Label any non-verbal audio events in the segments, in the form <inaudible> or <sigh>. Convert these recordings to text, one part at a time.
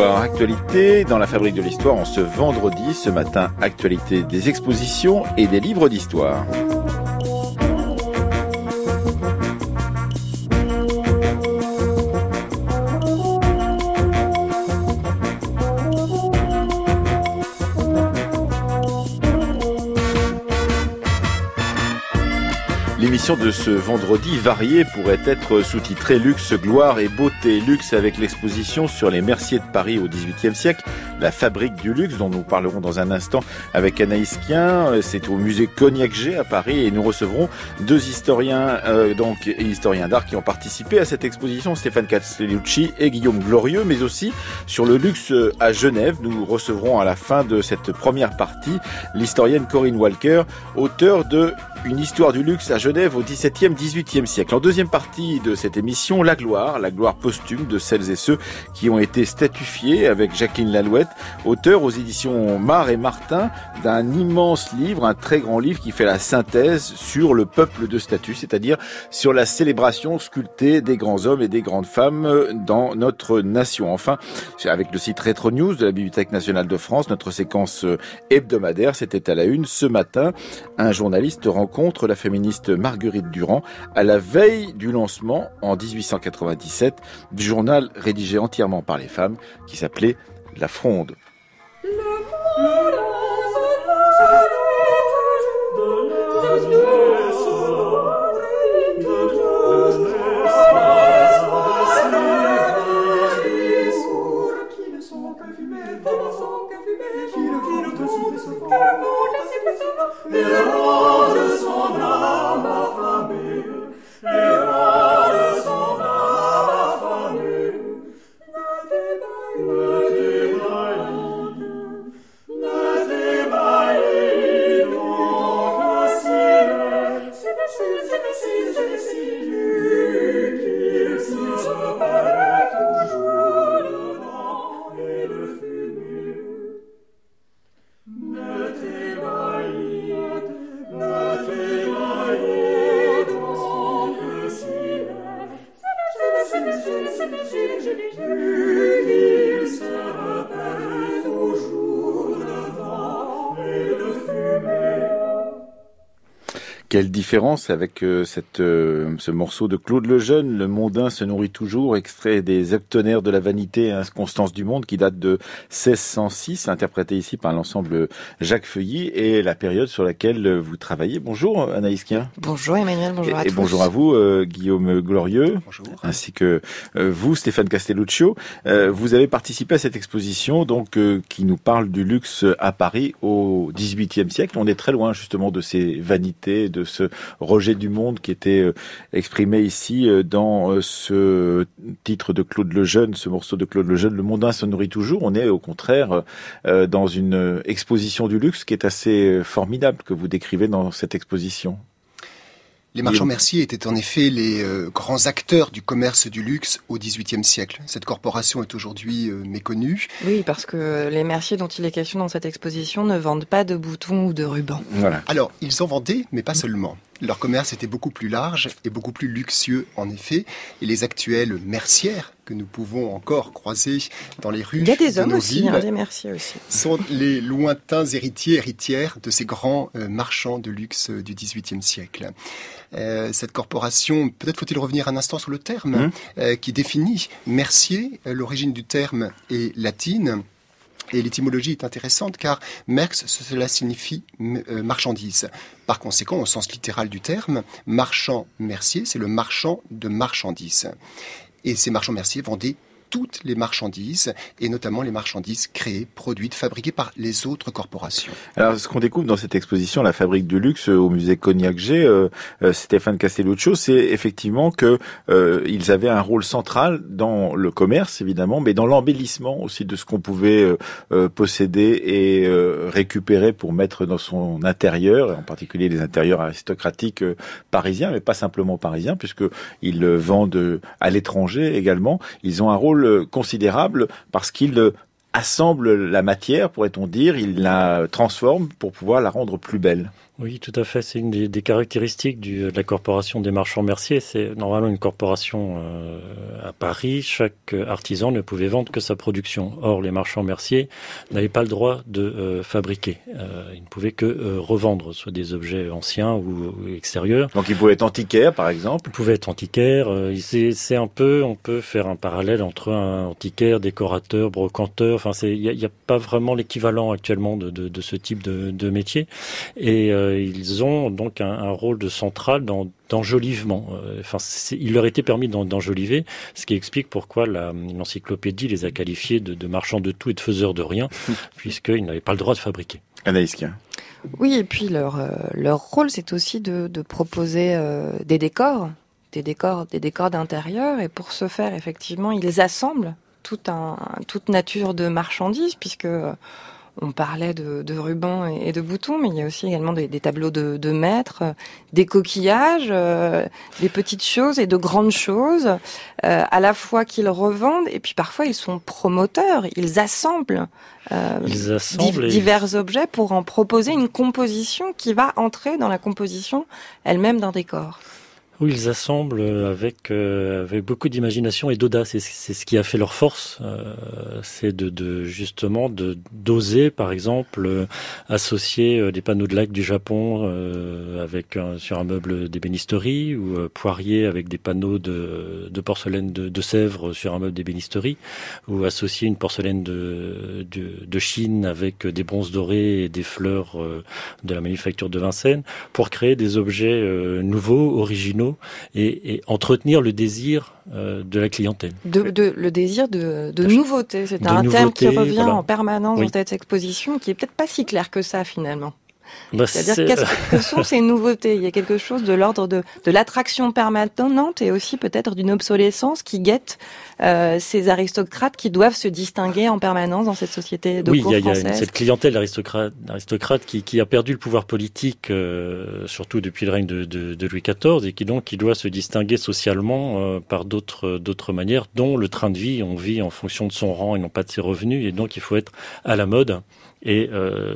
Actualité dans la fabrique de l'histoire en ce vendredi, ce matin, actualité des expositions et des livres d'histoire. De ce vendredi variée pourrait être sous-titrée Luxe, gloire et beauté. Luxe avec l'exposition sur les Merciers de Paris au XVIIIe siècle, la fabrique du luxe dont nous parlerons dans un instant avec Anaïs Kien. C'est au musée Cognac G à Paris et nous recevrons deux historiens, euh, donc historiens d'art qui ont participé à cette exposition, Stéphane Castellucci et Guillaume Glorieux, mais aussi sur le luxe à Genève. Nous recevrons à la fin de cette première partie l'historienne Corinne Walker, auteure de Une histoire du luxe à Genève au XVIIe, XVIIIe siècle. En deuxième partie de cette émission, la gloire, la gloire posthume de celles et ceux qui ont été statufiés avec Jacqueline Lalouette, auteur aux éditions Mar et Martin d'un immense livre, un très grand livre qui fait la synthèse sur le peuple de statut, c'est-à-dire sur la célébration sculptée des grands hommes et des grandes femmes dans notre nation. Enfin, avec le site Retro News de la Bibliothèque nationale de France, notre séquence hebdomadaire, c'était à la une ce matin. Un journaliste rencontre la féministe Marguerite Durand à la veille du lancement en 1897 du journal rédigé entièrement par les femmes qui s'appelait La Fronde. Herodes von Ram affamé, Quelle différence avec euh, cette, euh, ce morceau de Claude Lejeune, Le mondain se nourrit toujours, extrait des Octonnaires de la vanité, Constance du monde, qui date de 1606, interprété ici par l'ensemble Jacques Feuilly, et la période sur laquelle vous travaillez. Bonjour Anaïs Kien. Bonjour Emmanuel, bonjour à et, tous. Et bonjour à vous euh, Guillaume Glorieux, bonjour. ainsi que euh, vous Stéphane Castelluccio. Euh, vous avez participé à cette exposition donc qui nous parle du luxe à Paris au XVIIIe siècle. On est très loin justement de ces vanités, de ce rejet du monde qui était exprimé ici dans ce titre de Claude Lejeune, ce morceau de Claude Lejeune, Le mondain se nourrit toujours. On est au contraire dans une exposition du luxe qui est assez formidable que vous décrivez dans cette exposition. Les marchands Mercier étaient en effet les euh, grands acteurs du commerce du luxe au XVIIIe siècle. Cette corporation est aujourd'hui euh, méconnue. Oui, parce que les Mercier dont il est question dans cette exposition ne vendent pas de boutons ou de rubans. Voilà. Alors, ils en vendaient, mais pas seulement. Leur commerce était beaucoup plus large et beaucoup plus luxueux, en effet. Et les actuelles mercières que nous pouvons encore croiser dans les rues Il y a des de hommes aussi, villes hein, des Mercier aussi. sont les lointains héritiers, héritières de ces grands euh, marchands de luxe euh, du XVIIIe siècle. Euh, cette corporation, peut-être faut-il revenir un instant sur le terme, Mmh. euh, qui définit Mercier. L'origine du terme est latine. Et l'étymologie est intéressante car merx, cela signifie marchandise. Par conséquent, au sens littéral du terme, marchand mercier, c'est le marchand de marchandises. Et ces marchands merciers vendaient toutes les marchandises, et notamment les marchandises créées, produites, fabriquées par les autres corporations. Alors, ce qu'on découvre dans cette exposition, la fabrique du luxe au musée Cognac G, euh, euh, Stéphane Castelluccio, c'est effectivement que euh, ils avaient un rôle central dans le commerce, évidemment, mais dans l'embellissement aussi de ce qu'on pouvait euh, euh, posséder et euh, récupérer pour mettre dans son intérieur, en particulier les intérieurs aristocratiques euh, parisiens, mais pas simplement parisiens, puisque ils euh, vendent à l'étranger également. Ils ont un rôle considérable parce qu'ils assemblent la matière, pourrait-on dire, ils la transforment pour pouvoir la rendre plus belle. Oui, tout à fait. C'est une des, caractéristiques de la corporation des marchands merciers. C'est normalement une corporation euh, à Paris. Chaque artisan ne pouvait vendre que sa production. Or, les marchands merciers n'avaient pas le droit de euh, fabriquer. Euh, ils ne pouvaient que revendre, soit des objets anciens ou, extérieurs. Donc, ils pouvaient être antiquaires, par exemple. Ils pouvaient être antiquaires. c'est un peu, on peut faire un parallèle entre un antiquaire, décorateur, brocanteur. Enfin, il n'y a, pas vraiment l'équivalent actuellement de, de, de, ce type de, de métier. Et ils ont donc un, rôle de central dans d'enjolivement. Euh, enfin, il leur était permis d'enjoliver, ce qui explique pourquoi l'encyclopédie les a qualifiés de, marchands de tout et de faiseurs de rien, <laughs> puisqu'ils n'avaient pas le droit de fabriquer. Anaïs Oui, et puis leur, euh, leur rôle, c'est aussi de, proposer euh, des décors, des décors, des décors d'intérieur, et pour ce faire, effectivement, ils assemblent toute, un, toute nature de marchandises, puisque on parlait de, rubans et de boutons, mais il y a aussi également des, tableaux de, de, maîtres, des coquillages, euh, des petites choses et de grandes choses, euh, à la fois qu'ils revendent et puis parfois ils sont promoteurs, ils assemblent, euh, divers objets pour en proposer une composition qui va entrer dans la composition elle-même d'un décor. Oui, ils assemblent avec euh, avec beaucoup d'imagination et d'audace. C'est ce qui a fait leur force, euh, c'est de, de, justement de d'oser, par exemple, euh, associer des panneaux de lac du Japon avec sur un meuble d'ébénisterie ou Poirier avec des panneaux de, de porcelaine de, de, Sèvres sur un meuble d'ébénisterie ou associer une porcelaine de, de, de Chine avec des bronzes dorés et des fleurs de la manufacture de Vincennes pour créer des objets nouveaux, originaux et, entretenir le désir euh, de la clientèle. De, le désir de, nouveauté, c'est un terme qui revient en permanence dans cette exposition, qui est peut-être pas si clair que ça finalement. Bah, C'est-à-dire, qu'est-ce que sont ces nouveautés? Il y a quelque chose de l'ordre de, de l'attraction permanente et aussi peut-être d'une obsolescence qui guette euh, ces aristocrates qui doivent se distinguer en permanence dans cette société de Oui, il y a, cette clientèle d'aristocrates qui, qui a perdu le pouvoir politique, euh, surtout depuis le règne de, de, de, Louis XIV, et qui donc qui doit se distinguer socialement euh, par d'autres d'autres manières, dont le train de vie. On vit en fonction de son rang et non pas de ses revenus, et donc il faut être à la mode. Et euh,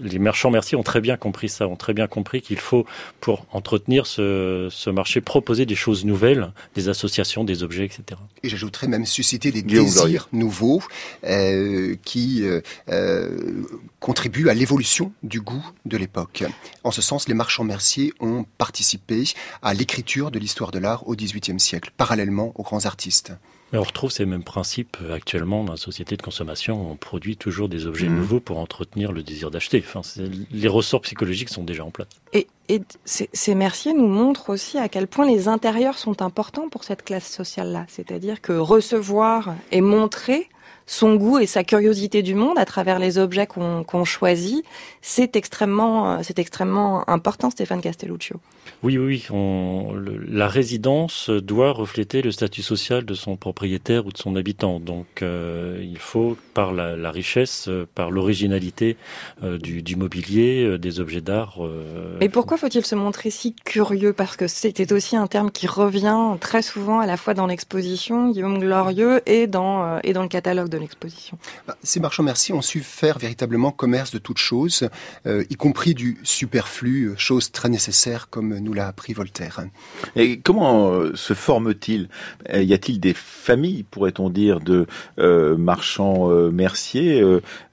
les marchands merci ont très bien compris ça, ont très bien compris qu'il faut, pour entretenir ce, ce, marché, proposer des choses nouvelles, des associations, des objets, etc. Et j'ajouterais même susciter des désirs nouveaux euh, qui euh, euh, contribuent à l'évolution du goût de l'époque. En ce sens, les marchands merciers ont participé à l'écriture de l'histoire de l'art au XVIIIe siècle, parallèlement aux grands artistes. Mais on retrouve ces mêmes principes actuellement dans la société de consommation. On produit toujours des objets mmh. nouveaux pour entretenir le désir d'acheter. Enfin, les ressorts psychologiques sont déjà en place. Et, et ces merciers nous montrent aussi à quel point les intérieurs sont importants pour cette classe sociale-là. C'est-à-dire que recevoir et montrer son goût et sa curiosité du monde à travers les objets qu'on choisit, c'est extrêmement, c'est extrêmement important, Stéphane Castelluccio. Oui, oui, on, la résidence doit refléter le statut social de son propriétaire ou de son habitant. Donc, euh, il faut, par la, richesse, euh, par l'originalité euh, du, mobilier, des objets d'art. Mais pourquoi faut-il se montrer si curieux? Parce que c'était aussi un terme qui revient très souvent à la fois dans l'exposition, Guillaume Glorieux, et dans, et dans le catalogue de l'exposition. Bah, ces marchands merci ont su faire véritablement commerce de toutes choses, y compris du superflu, chose très nécessaire comme nous l'a appris Voltaire. Et comment euh, se forme-t-il euh, Y a-t-il des familles, pourrait-on dire, de euh, marchands merciers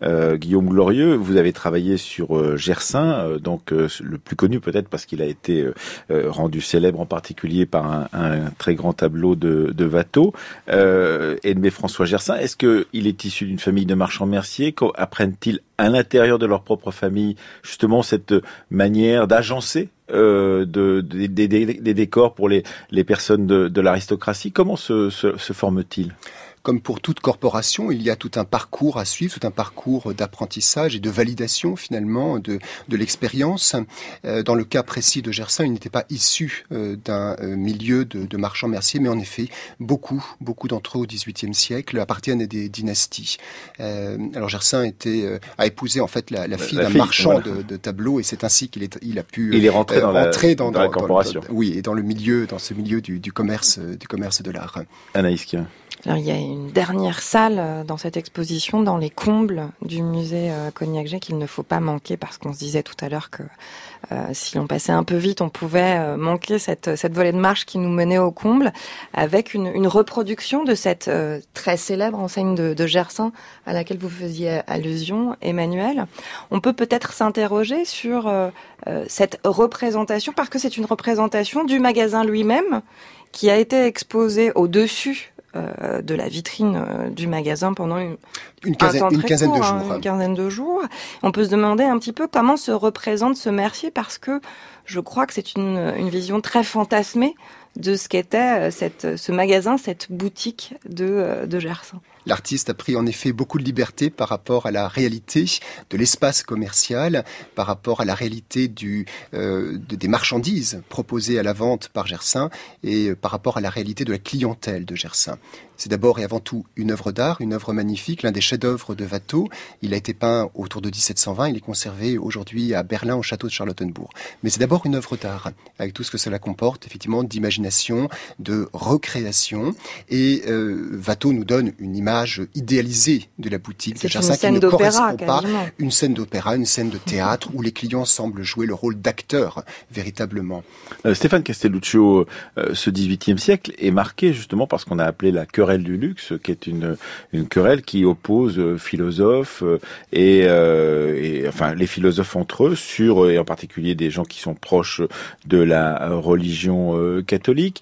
Guillaume Glorieux, vous avez travaillé sur Gersain, donc le plus connu peut-être parce qu'il a été rendu célèbre en particulier par un, très grand tableau de, de Watteau. Edmé François Gersain, est-ce qu'il est issu d'une famille de marchands merciers? Apprennent-ils à l'intérieur de leur propre famille justement cette manière d'agencer euh, de, des, décors pour les, personnes de, l'aristocratie. Comment se, se, se forme-t-il? Comme pour toute corporation, il y a tout un parcours à suivre, tout un parcours d'apprentissage et de validation finalement de, de l'expérience. Euh, dans le cas précis de Gersain, il n'était pas issu euh, d'un euh, milieu de, de, marchands merciers, mais en effet, beaucoup, beaucoup d'entre eux au XVIIIe siècle appartiennent à des dynasties. alors Gersain était, a épousé en fait la, la fille d'un marchand de, de, tableaux, et c'est ainsi qu'il il a pu il est rentré dans, la, dans, la corporation. oui, et dans le milieu, dans ce milieu du, du commerce, du commerce de l'art. Anaïs alors, il y a une dernière salle dans cette exposition, dans les combles du musée Cognac-G qu'il ne faut pas manquer parce qu'on se disait tout à l'heure que si on passait un peu vite, on pouvait manquer cette, cette volée de marche qui nous menait au comble avec une, reproduction de cette très célèbre enseigne de, de Gersin à laquelle vous faisiez allusion, Emmanuel. On peut peut-être s'interroger sur euh, cette représentation, parce que c'est une représentation du magasin lui-même qui a été exposé au-dessus euh, de la vitrine euh, du magasin pendant une, une, quinzaine, une quinzaine de jours. Hein, une quinzaine de jours. On peut se demander un petit peu comment se représente ce Mercier parce que je crois que c'est une, une vision très fantasmée de ce qu'était cette, ce magasin, cette boutique de, de Gersin. L'artiste a pris en effet beaucoup de liberté par rapport à la réalité de l'espace commercial, par rapport à la réalité du, euh, des marchandises proposées à la vente par Gersin et par rapport à la réalité de la clientèle de Gersin. C'est d'abord et avant tout une œuvre d'art, une œuvre magnifique, l'un des chefs-d'œuvre de Watteau. Il a été peint autour de 1720, il est conservé aujourd'hui à Berlin au château de Charlottenbourg. Mais c'est d'abord une œuvre d'art, avec tout ce que cela comporte, effectivement, d'imagination, de recréation. Et euh, Watteau nous donne une image idéalisée de la boutique de Gersin qui ne correspond pas. Une scène d'opéra, une scène de théâtre où les clients semblent jouer le rôle d'acteur véritablement. Euh, Stéphane Castelluccio, euh, ce 18e siècle est marqué justement parce qu'on a appelé la querelle du luxe, qui est une, une querelle qui oppose euh, philosophes euh, et, euh, et, enfin les philosophes entre eux sur et en particulier des gens qui sont proches de la religion catholique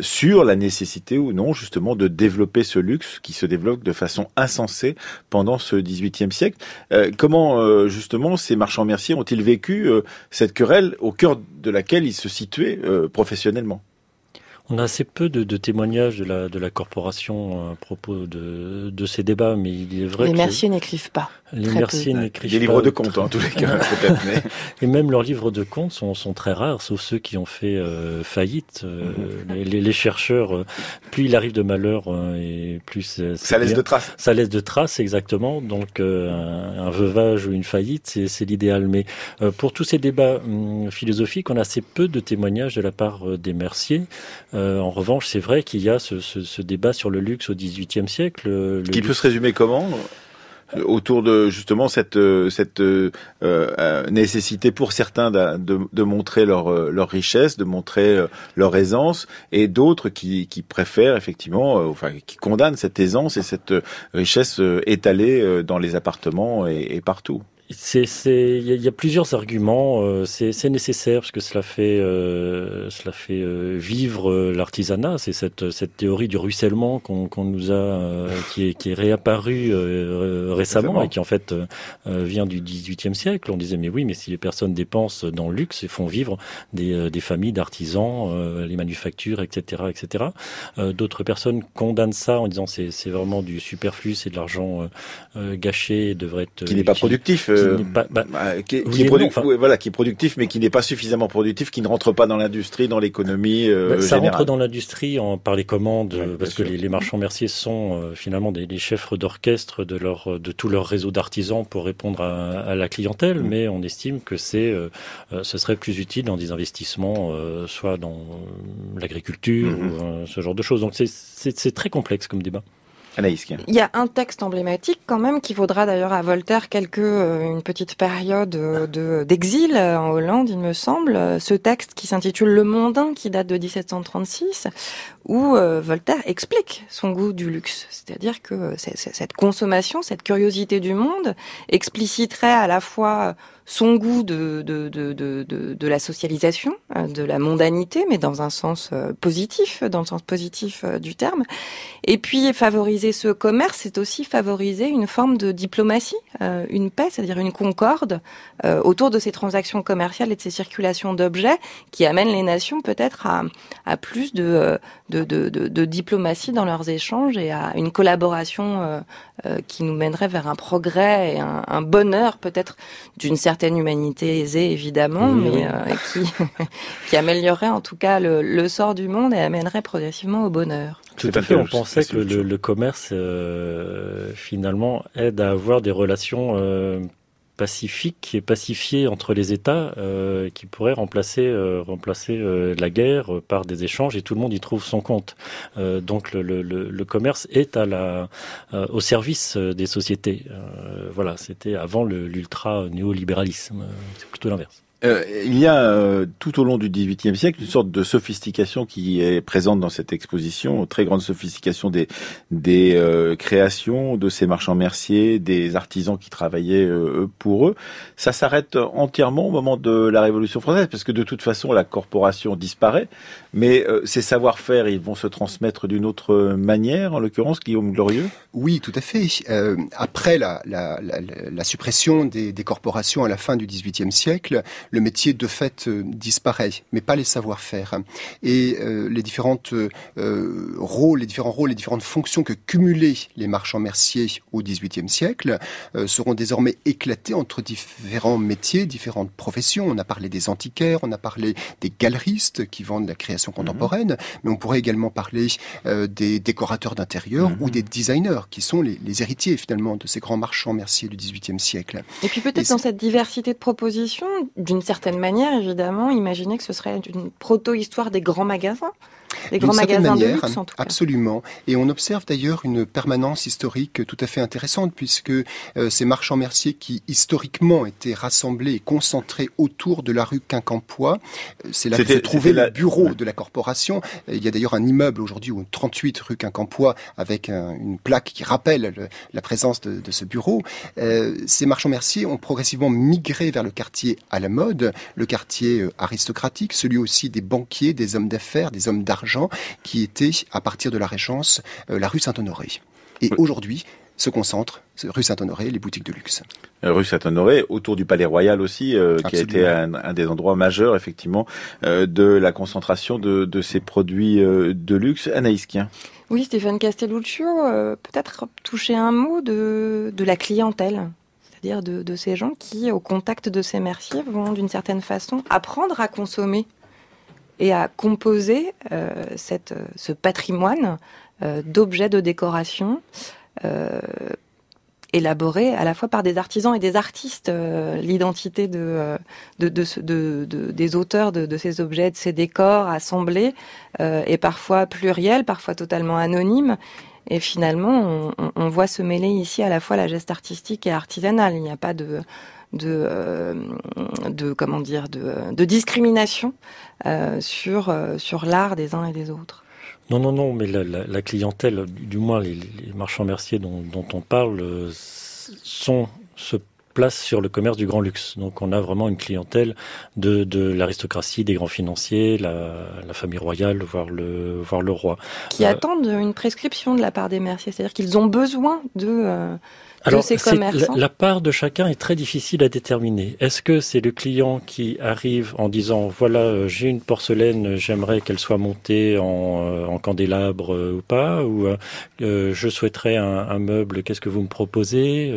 sur la nécessité ou non justement de développer ce luxe qui se développe de façon insensée pendant ce XVIIIe siècle. comment justement ces marchands merciers ont-ils vécu cette querelle au cœur de laquelle ils se situaient professionnellement? On a assez peu de, de, témoignages de la, de la corporation à propos de, de ces débats, mais il est vrai Les que... Merciers n'écrivent pas. Les Merciers n'écrivent pas. Des livres de comptes, en tous les cas, peut-être. Mais... <laughs> Et même leurs livres de comptes sont, sont très rares, sauf ceux qui ont fait euh, faillite. Euh, mm-hmm. les, les, chercheurs, euh, plus il arrive de malheur, et plus... Ça laisse bien. de traces. Ça laisse de traces, exactement. Donc, un, un, veuvage ou une faillite, c'est l'idéal. Mais pour tous ces débats hum, philosophiques, on a assez peu de témoignages de la part des Merciers. en revanche, c'est vrai qu'il y a ce, ce, ce, débat sur le luxe au XVIIIe siècle. Le qui luxe... peut se résumer comment? Autour de justement cette cette euh, euh, nécessité pour certains de, de, montrer leur leur richesse, de montrer leur aisance, et d'autres qui, qui préfèrent effectivement, euh, enfin qui condamnent cette aisance et cette richesse étalée dans les appartements et, et partout. C'est, c'est, il y, a plusieurs arguments. Euh, c'est, c'est nécessaire parce que cela fait, euh, cela fait euh, vivre euh, l'artisanat. C'est cette, cette théorie du ruissellement qu'on, qu'on nous a, qui est, qui est réapparue récemment, récemment, et qui en fait vient du XVIIIe siècle. On disait mais oui, mais si les personnes dépensent dans le luxe et font vivre des, des familles d'artisans, les manufactures, etc., etc. d'autres personnes condamnent ça en disant c'est, c'est vraiment du superflu, c'est de l'argent gâché, devrait être qui n'est pas productif pas, bah, qui, qui, est produ... non, enfin... voilà, qui est productif, mais qui n'est pas suffisamment productif, qui ne rentre pas dans l'industrie, dans l'économie euh, bah, Ça générale. rentre dans l'industrie en, par les commandes, ouais, parce que les, les, marchands merciers sont euh, finalement des, des chefs d'orchestre de leur de tout leur réseau d'artisans pour répondre à, à la clientèle, mmh. mais on estime que c'est euh, euh, ce serait plus utile dans des investissements, euh, soit dans l'agriculture mmh. ou euh, ce genre de choses. Donc c'est très complexe comme débat. Anaïs. Il y a un texte emblématique quand même qui vaudra d'ailleurs à Voltaire quelques euh, une petite période de d'exil en Hollande, il me semble. Ce texte qui s'intitule Le Mondain, qui date de 1736, où euh, Voltaire explique son goût du luxe, c'est-à-dire que cette consommation, cette curiosité du monde expliciterait à la fois son goût de, de, de, de, de la socialisation, euh, de la mondanité, mais dans un sens euh, positif, dans le sens positif euh, du terme. Et puis favoriser ce commerce, c'est aussi favoriser une forme de diplomatie, une paix, c'est-à-dire une concorde autour de ces transactions commerciales et de ces circulations d'objets qui amènent les nations peut-être à, à plus de, de, de, de, de diplomatie dans leurs échanges et à une collaboration qui nous mènerait vers un progrès et un, un bonheur peut-être d'une certaine humanité aisée évidemment, oui, mais. Euh, qui, <laughs> qui améliorerait en tout cas le, le, sort du monde et amènerait progressivement au bonheur. Tout à fait. On pensait que le, le, commerce euh, finalement aide à avoir des relations euh, pacifique et pacifié entre les États qui pourrait remplacer, remplacer la guerre par des échanges et tout le monde y trouve son compte. donc le, le, le, commerce est à la, au service des sociétés. voilà, c'était avant l'ultra néolibéralisme. C'est plutôt l'inverse. Euh, il y a euh, tout au long du XVIIIe siècle une sorte de sophistication qui est présente dans cette exposition, très grande sophistication des, des euh, créations de ces marchands merciers, des artisans qui travaillaient pour eux. Ça s'arrête entièrement au moment de la Révolution française, parce que de toute façon la corporation disparaît, mais ces savoir-faire, ils vont se transmettre d'une autre manière, en l'occurrence Guillaume Glorieux? Oui, tout à fait. après la, la, la, la suppression des, des corporations à la fin du XVIIIe siècle, le métier de fait euh, disparaît, mais pas les savoir-faire. Et euh, les différentes euh, rôles, les différents rôles, les différentes fonctions que cumulaient les marchands merciers au XVIIIe siècle seront désormais éclatés entre différents métiers, différentes professions. On a parlé des antiquaires, on a parlé des galeristes qui vendent la création contemporaine, mais on pourrait également parler des décorateurs d'intérieur ou des designers qui sont les, les, héritiers finalement de ces grands marchands merciers du XVIIIe siècle. Et puis peut-être dans cette diversité de propositions, d'une d'une certaine manière, évidemment, imaginer que ce serait une proto-histoire des grands magasins les grands magasins de luxe, en tout cas. Absolument. Et on observe d'ailleurs une permanence historique tout à fait intéressante, puisque euh, ces marchands merciers qui historiquement étaient rassemblés et concentrés autour de la rue Quincampoix, euh, c'est là que se trouvait le bureau de la corporation. Euh, il y a d'ailleurs un immeuble aujourd'hui, au 38 rue Quincampoix, avec une plaque qui rappelle la présence de, de ce bureau. ces marchands merciers ont progressivement migré vers le quartier à la mode, le quartier aristocratique, celui aussi des banquiers, des hommes d'affaires, des hommes d'argent qui était, à partir de la Régence, euh, la rue Saint-Honoré. Et aujourd'hui, se concentre, rue Saint-Honoré, les boutiques de luxe. Euh, rue Saint-Honoré, autour du Palais Royal aussi, euh, qui a été un, des endroits majeurs, effectivement, de la concentration de, ces produits de luxe. Anaïs Oui, Stéphane Castelluccio, peut-être toucher un mot de, la clientèle c'est-à-dire de, de, ces gens qui, au contact de ces merciers, vont d'une certaine façon apprendre à consommer et à composer euh, ce patrimoine euh, d'objets de décoration euh, élaborés à la fois par des artisans et des artistes. L'identité de, de, de, de, des auteurs de, ces objets, de ces décors assemblés est parfois plurielle, parfois totalement anonyme. Et finalement, on, on, voit se mêler ici à la fois la geste artistique et artisanale. Il n'y a pas de, de, euh, de comment dire, de, de discrimination euh, sur, euh, sur l'art des uns et des autres. Non, non, non, mais la, la, la clientèle, du moins les, les marchands merciers dont, dont, on parle, sont se place sur le commerce du grand luxe. Donc on a vraiment une clientèle de, de l'aristocratie, des grands financiers, la, la, famille royale, voire le, voire le roi. Qui attendent une prescription de la part des merciers, c'est-à-dire qu'ils ont besoin de... Alors, la, part de chacun est très difficile à déterminer. Est-ce que c'est le client qui arrive en disant voilà euh, j'ai une porcelaine, j'aimerais qu'elle soit montée en, euh, en candélabre euh, ou pas, ou je souhaiterais un, meuble, qu'est-ce que vous me proposez?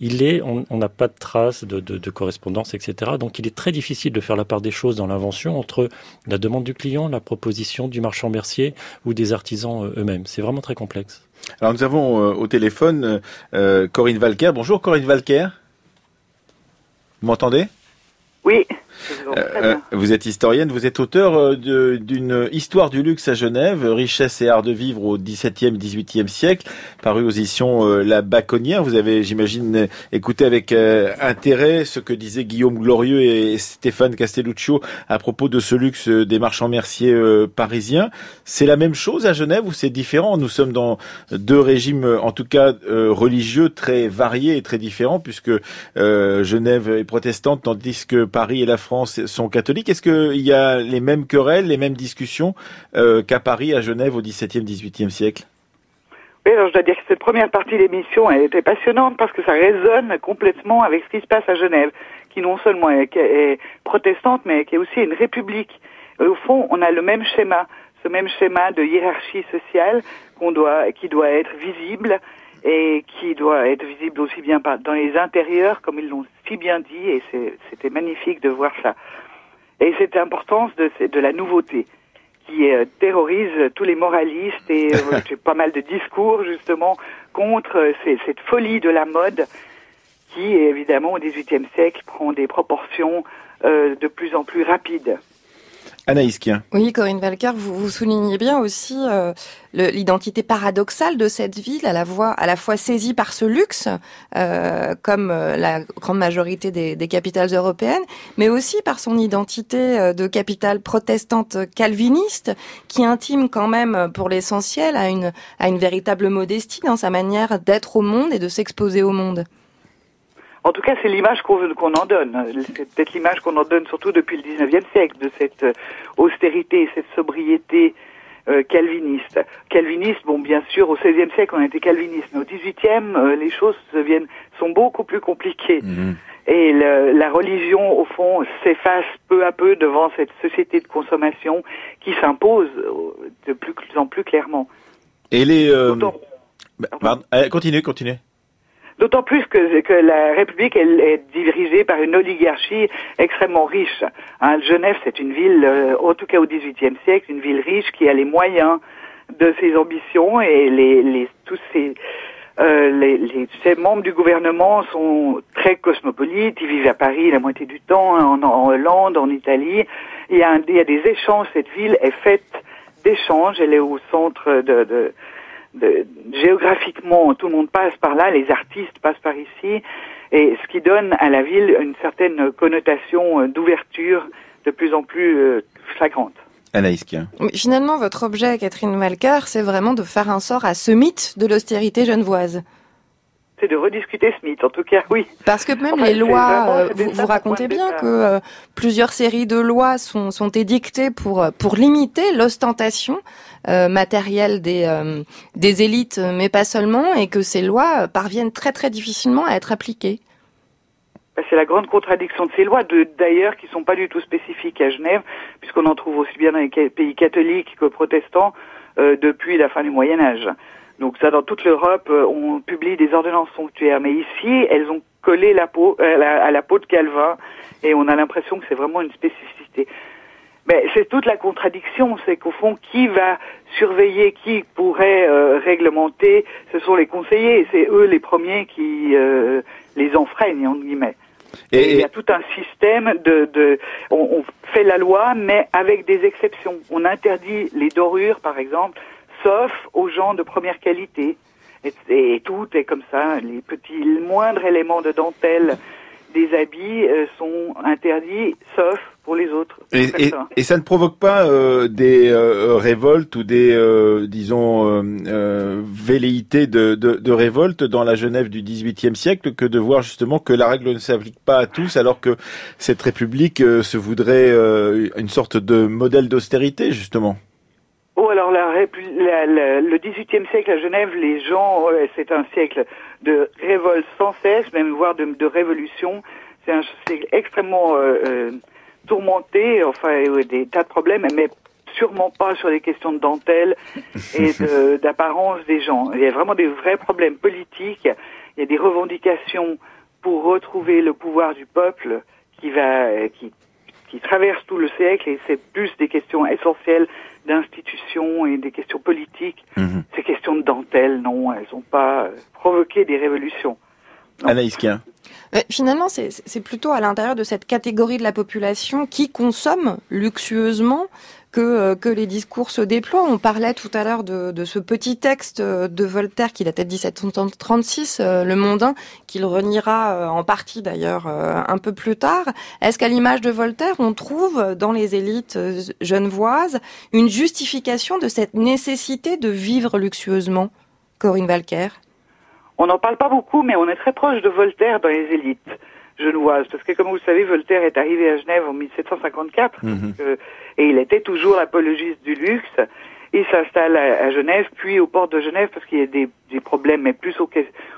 Il est, on n'a pas de traces de, de, de, correspondance, etc. Donc il est très difficile de faire la part des choses dans l'invention entre la demande du client, la proposition du marchand mercier ou des artisans eux-mêmes. C'est vraiment très complexe. Alors nous avons euh, au téléphone euh, Corinne Valker. Bonjour Corinne Valker. Vous m'entendez? Oui. Euh, euh, vous êtes historienne, vous êtes auteur euh, d'une histoire du luxe à Genève, richesse et art de vivre au XVIIe, XVIIIe siècle, paru aux éditions La Baconnière. Vous avez, j'imagine, écouté avec intérêt ce que disaient Guillaume Glorieux et Stéphane Castelluccio à propos de ce luxe des marchands merciers parisiens. C'est la même chose à Genève ou c'est différent? Nous sommes dans deux régimes, en tout cas religieux, très variés et très différents, puisque Genève est protestante, tandis que Paris et la France Sont catholiques. Est-ce qu'il y a les mêmes querelles, les mêmes discussions euh, qu'à Paris, à Genève au XVIIe, XVIIIe siècle? Oui, alors je dois dire que cette première partie de l'émission, elle était passionnante parce que ça résonne complètement avec ce qui se passe à Genève, qui non seulement est, protestante, mais qui est aussi une république. au fond, on a le même schéma, ce même schéma de hiérarchie sociale qu'on doit, qui doit être visible et qui doit être visible aussi bien dans les intérieurs, comme ils l'ont si bien dit, et c'était magnifique de voir ça. Et cette importance de, de la nouveauté qui euh, terrorise tous les moralistes et euh, <laughs> pas mal de discours justement contre cette folie de la mode qui évidemment au XVIIIe siècle prend des proportions euh, de plus en plus rapides. Oui, Corinne Valker, vous, soulignez bien aussi euh, l'identité paradoxale de cette ville, à la, fois, saisie par ce luxe, euh, comme euh, la grande majorité des, des, capitales européennes, mais aussi par son identité euh, de capitale protestante calviniste, qui intime quand même, pour l'essentiel, à une véritable modestie dans sa manière d'être au monde et de s'exposer au monde. En tout cas, c'est l'image qu'on en donne. C'est peut-être l'image qu'on en donne surtout depuis le 19e siècle, de cette euh, austérité, cette sobriété euh, calviniste. Calviniste, bon, bien sûr, au 16e siècle, on était calviniste, mais au 18e, euh, les choses deviennent, sont beaucoup plus compliquées. Mhm. Et le, la religion, au fond, s'efface peu à peu devant cette société de consommation qui s'impose de plus en plus clairement. Et les... Bah, continuez, continuez. D'autant plus que, que, la République elle, est dirigée par une oligarchie extrêmement riche. Hein, Genève, c'est une ville, euh, en tout cas au XVIIIe siècle, une ville riche qui a les moyens de ses ambitions et les, les tous ces euh, les, les, membres du gouvernement sont très cosmopolites, ils vivent à Paris la moitié du temps, en, en Hollande, en Italie. Il y, a un, il y a des échanges, cette ville est faite d'échanges, elle est au centre de, de de, géographiquement, tout le monde passe par là, les artistes passent par ici, et ce qui donne à la ville une certaine connotation euh, d'ouverture de plus en plus euh, flagrante. Anaïs Kien. Finalement, votre objet, Catherine Malker, c'est vraiment de faire un sort à ce mythe de l'austérité genevoise c'est de rediscuter ce mythe, en tout cas, oui. Parce que même les lois, euh, vous, vous racontez bien que euh, plusieurs séries de lois sont, sont édictées pour, pour limiter l'ostentation matérielle des, des élites, mais pas seulement, et que ces lois parviennent très très difficilement à être appliquées. Bah, c'est la grande contradiction de ces lois, d'ailleurs, qui sont pas du tout spécifiques à Genève, puisqu'on en trouve aussi bien dans les pays catholiques que protestants depuis la fin du Moyen Âge. Donc ça, dans toute l'Europe, euh, on publie des ordonnances sanctuaires, mais ici, elles ont collé la peau euh, à la peau de Calvin, et on a l'impression que c'est vraiment une spécificité. Mais c'est toute la contradiction, c'est qu'au fond, qui va surveiller, qui pourrait euh, réglementer, ce sont les conseillers, c'est eux les premiers qui les enfreignent, entre guillemets. Et, il y a tout un système de, de on, on, fait la loi, mais avec des exceptions. On interdit les dorures, par exemple, sauf aux gens de première qualité. Et, tout est comme ça. Les petits, le moindre élément de dentelle des habits euh, sont interdits, sauf pour les autres. Et, ça. ne provoque pas euh, des euh, révoltes ou des, disons, velléités de, de, de, révolte dans la Genève du XVIIIe siècle que de voir justement que la règle ne s'applique pas à tous, alors que cette République se voudrait une sorte de modèle d'austérité, justement. Oh, alors la, le XVIIIe siècle à Genève, les gens, c'est un siècle de révolte sans cesse, même voire de, de révolution. C'est un siècle extrêmement euh, euh tourmenté, enfin, des tas de problèmes, mais sûrement pas sur les questions de dentelle et <laughs> d'apparence des gens. Il y a vraiment des vrais problèmes politiques. Il y a des revendications pour retrouver le pouvoir du peuple qui va, qui, qui traverse tout le siècle et c'est plus des questions essentielles d'institutions et des questions politiques. Mhm. Ces questions de dentelle, non, elles n'ont pas provoqué des révolutions. Anaïs Finalement, c'est plutôt à l'intérieur de cette catégorie de la population qui consomme luxueusement que, euh, que les discours se déploient. On parlait tout à l'heure de, de, ce petit texte euh, de Voltaire qui datait de 1736, euh, Le Mondain, qu'il reniera en partie d'ailleurs un peu plus tard. Est-ce qu'à l'image de Voltaire, on trouve dans les élites genevoises une justification de cette nécessité de vivre luxueusement? Corinne Valker On n'en parle pas beaucoup, mais on est très proche de Voltaire dans les élites genevoises. Parce que, comme vous le savez, Voltaire est arrivé à Genève en 1754 mhm. et il était toujours apologiste du luxe. Il s'installe à, Genève, puis au port de Genève, parce qu'il y a des, des problèmes, mais plus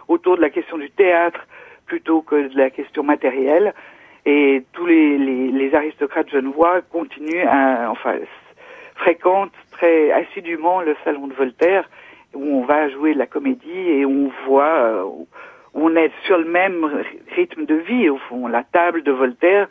autour de la question du théâtre plutôt que de la question matérielle. Et tous les, les, les aristocrates genevois continuent à, enfin, fréquentent très assidûment le salon de Voltaire, où on va jouer de la comédie et on voit, euh, on est sur le même rythme de vie, au fond. La table de Voltaire,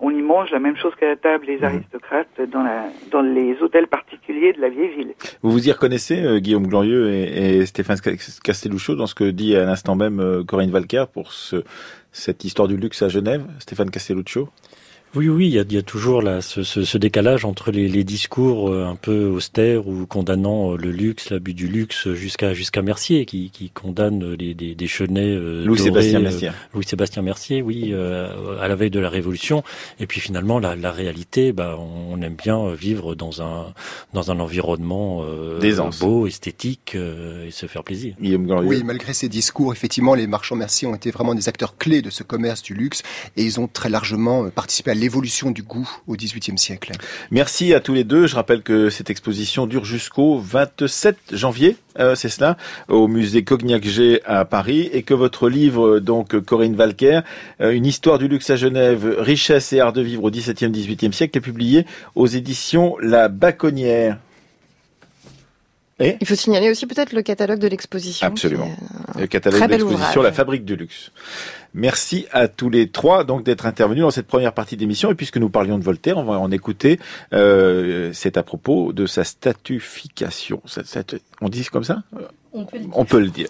on y mange la même chose qu'à la table des mhm. aristocrates dans, la, dans les hôtels particuliers de la vieille ville. Vous vous y reconnaissez, euh, Guillaume Glorieux et, et Stéphane Castelluccio, dans ce que dit à l'instant même euh, Corinne Valker pour ce, cette histoire du luxe à Genève, Stéphane Castelluccio? Oui, oui, il y a, il y a toujours là, ce, ce, ce, décalage entre les, les, discours euh, un peu austères ou condamnant euh, le luxe, l'abus du luxe, jusqu'à jusqu'à Mercier, qui, qui condamne les, des, des chenets euh, Louis-Sébastien Mercier. Louis-Sébastien Mercier, oui, euh, à la veille de la Révolution. Et puis finalement, la, la réalité, bah, on aime bien vivre dans un dans un environnement euh, beau, esthétique et se faire plaisir. Oui, malgré ces discours, effectivement, les marchands Mercier ont été vraiment des acteurs clés de ce commerce du luxe et ils ont très largement participé à l'évolution du goût au XVIIIe siècle. Merci à tous les deux. Je rappelle que cette exposition dure jusqu'au 27 janvier, euh, c'est cela, au musée Cognac-G à Paris, et que votre livre, donc Corinne Valker, euh, Une histoire du luxe à Genève, richesse et art de vivre au XVIIe, XVIIIe siècle, est publié aux éditions La Baconnière. Et Il faut signaler aussi peut-être le catalogue de l'exposition. Absolument. Le catalogue de l'exposition La Fabrique du Luxe. Merci à tous les trois donc d'être intervenus dans cette première partie d'émission. Et puisque nous parlions de Voltaire, on va en écouter. Euh, c'est à propos de sa statufication. On dit comme ça? On peut, on peut le dire.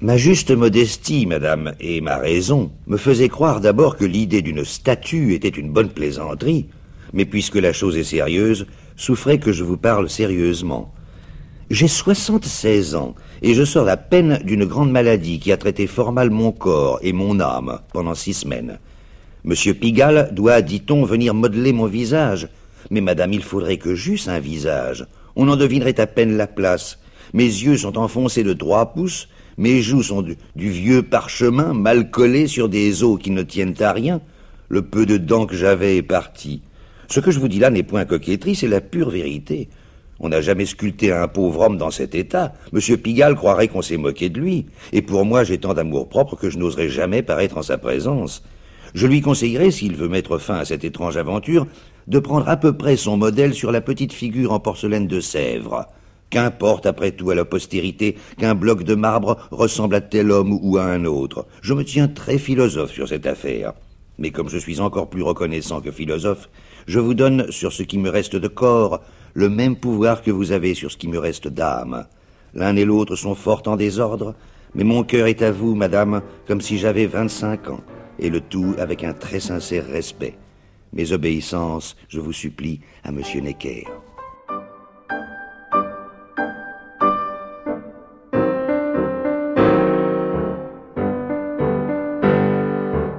Ma juste modestie, madame, et ma raison me faisaient croire d'abord que l'idée d'une statue était une bonne plaisanterie, mais puisque la chose est sérieuse, souffrez que je vous parle sérieusement. J'ai 76 ans et je sors à peine d'une grande maladie qui a traité fort mal mon corps et mon âme pendant six semaines. Monsieur Pigalle doit, dit-on, venir modeler mon visage. Mais madame, il faudrait que j'eusse un visage. On en devinerait à peine la place. Mes yeux sont enfoncés de trois pouces, mes joues sont du, du vieux parchemin mal collé sur des os qui ne tiennent à rien. Le peu de dents que j'avais est parti. Ce que je vous dis là n'est point coquetterie, c'est la pure vérité. On n'a jamais sculpté un pauvre homme dans cet état. Monsieur Pigalle croirait qu'on s'est moqué de lui. Et pour moi, j'ai tant d'amour-propre que je n'oserais jamais paraître en sa présence. Je lui conseillerais, s'il veut mettre fin à cette étrange aventure, de prendre à peu près son modèle sur la petite figure en porcelaine de Sèvres. Qu'importe après tout à la postérité qu'un bloc de marbre ressemble à tel homme ou à un autre. Je me tiens très philosophe sur cette affaire. Mais comme je suis encore plus reconnaissant que philosophe, je vous donne, sur ce qui me reste de corps, le même pouvoir que vous avez sur ce qui me reste d'âme. L'un et l'autre sont fort en désordre, mais mon cœur est à vous, madame, comme si j'avais vingt-cinq ans, et le tout avec un très sincère respect. Mes obéissances, je vous supplie, à monsieur Necker.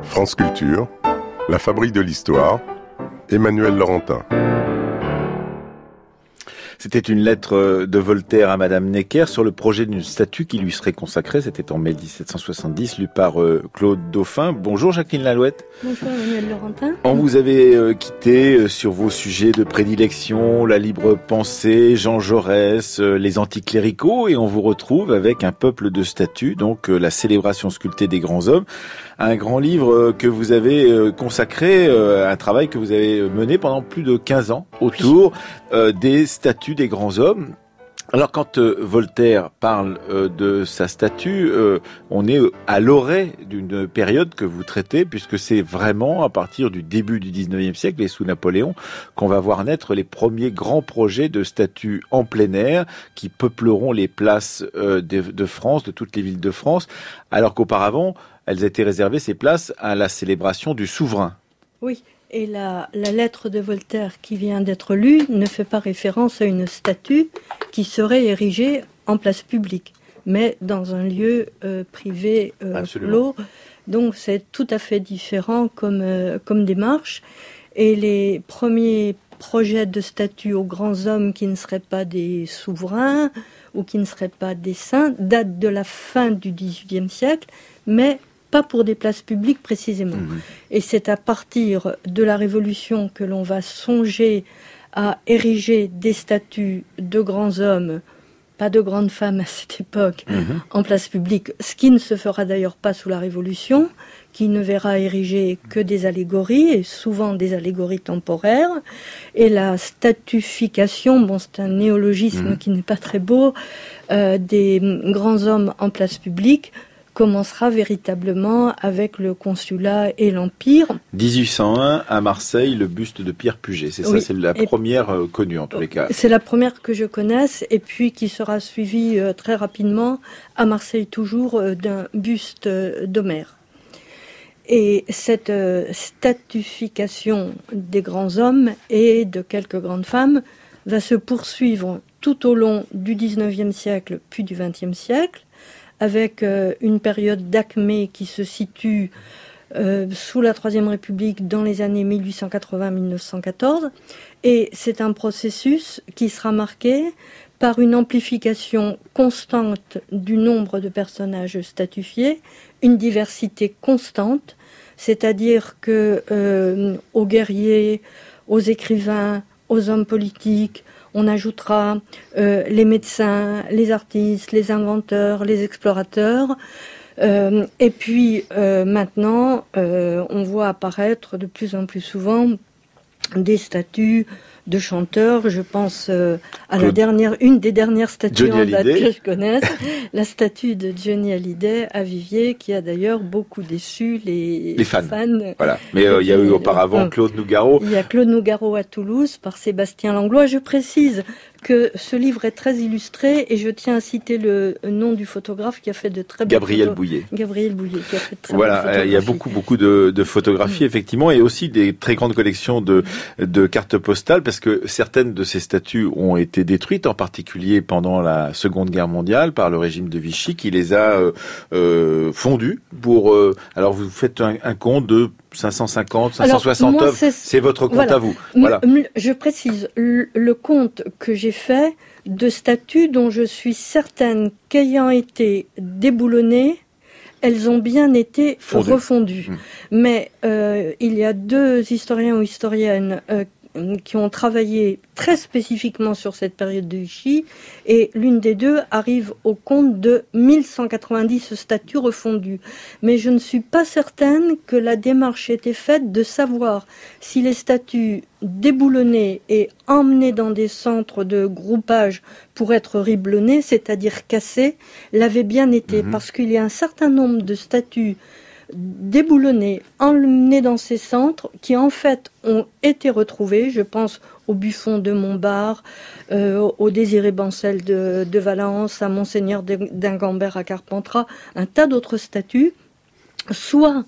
France Culture, La Fabrique de l'Histoire, Emmanuel Laurentin. C'était une lettre euh, de Voltaire à Madame Necker sur le projet d'une statue qui lui serait consacrée. C'était en mai 1770, lu par euh, Claude Dauphin. Bonjour Jacqueline Lalouette. Bonjour Emmanuel Laurentin. On vous avait euh, quitté sur vos sujets de prédilection, la libre pensée, Jean Jaurès, les anticléricaux, et on vous retrouve avec un peuple de statues, donc la célébration sculptée des grands hommes un grand livre que vous avez consacré, un travail que vous avez mené pendant plus de 15 ans autour des statues des grands hommes. Alors quand euh, Voltaire parle euh, de sa statue, euh, on est à l'orée d'une période que vous traitez, puisque c'est vraiment à partir du début du 19e siècle et sous Napoléon qu'on va voir naître les premiers grands projets de statues en plein air qui peupleront les places de, France, de toutes les villes de France, alors qu'auparavant, elles étaient réservées, ces places, à la célébration du souverain. Oui, et la, lettre de Voltaire qui vient d'être lue ne fait pas référence à une statue qui serait érigée en place publique, mais dans un lieu euh, privé euh, clos. Donc c'est tout à fait différent comme, euh, comme démarche. Et les premiers projets de statues aux grands hommes qui ne seraient pas des souverains ou qui ne seraient pas des saints datent de la fin du XVIIIe siècle, mais pas pour des places publiques précisément. Mmh. Et c'est à partir de la Révolution que l'on va songer à ériger des statues de grands hommes, pas de grandes femmes à cette époque, mmh. en place publique, ce qui ne se fera d'ailleurs pas sous la Révolution, qui ne verra ériger que des allégories, et souvent des allégories temporaires. Et la statufication, bon, c'est un néologisme mmh. qui n'est pas très beau, euh, des grands hommes en place publique, commencera véritablement avec le consulat et l'Empire. 1801, à Marseille, le buste de Pierre Puget. C'est ça, c'est la première euh, connue en tous les cas. C'est la première que je connaisse, et puis qui sera suivie euh, très rapidement, à Marseille toujours, euh, d'un buste d'Homère. et cette statification des grands hommes et de quelques grandes femmes va se poursuivre tout au long du XIXe siècle puis du XXe siècle, avec euh, une période d'acmé qui se situe euh, sous la Troisième République dans les années 1880-1914. Et c'est un processus qui sera marqué par une amplification constante du nombre de personnages statufiés, une diversité constante, c'est-à-dire que euh, aux guerriers, aux écrivains, aux hommes politiques, on ajoutera euh, les médecins, les artistes, les inventeurs, les explorateurs. Euh, et puis euh, maintenant, on voit apparaître de plus en plus souvent des statues de chanteurs. Je pense euh, à la dernière, une des dernières statues en date que je connaisse, <laughs> la statue de Johnny Hallyday à Vivier, qui a d'ailleurs beaucoup déçu les, les fans. Voilà. Mais euh, il y a eu auparavant Claude Nougaro. Il y a Claude Nougaro à Toulouse par Sébastien Langlois. Je précise que ce livre est très illustré et je tiens à citer le nom du photographe qui a fait de très Gabriel Bouillet. Gabriel Bouillet qui a fait de très Voilà, euh, il y a beaucoup beaucoup de, de photographies mm. effectivement et aussi des très grandes collections de de cartes postales parce que certaines de ces statues ont été détruites en particulier pendant la Seconde Guerre mondiale par le régime de Vichy qui les a euh, euh fondues pour euh, alors vous faites un, un compte de 550, 560 œuvres, c'est votre compte à vous. Voilà. Je précise, le, compte que j'ai fait de statues dont je suis certaine qu'ayant été déboulonnées, elles ont bien été refondues. Mmh. Mais euh, il y a deux historiens ou historiennes euh, qui ont travaillé très spécifiquement sur cette période de Vichy, et l'une des deux arrive au compte de 1190 statues refondues. Mais je ne suis pas certaine que la démarche ait été faite de savoir si les statues déboulonnées et emmenées dans des centres de groupage pour être riblonnées, c'est-à-dire cassées, l'avaient bien été, mhm. parce qu'il y a un certain nombre de statues déboulonnés, emmenés dans ces centres qui en fait ont été retrouvés. Je pense au Buffon de Montbard, euh, au Désiré Bancel de, Valence, à Monseigneur d'Ingambert à Carpentras, un tas d'autres statues, soit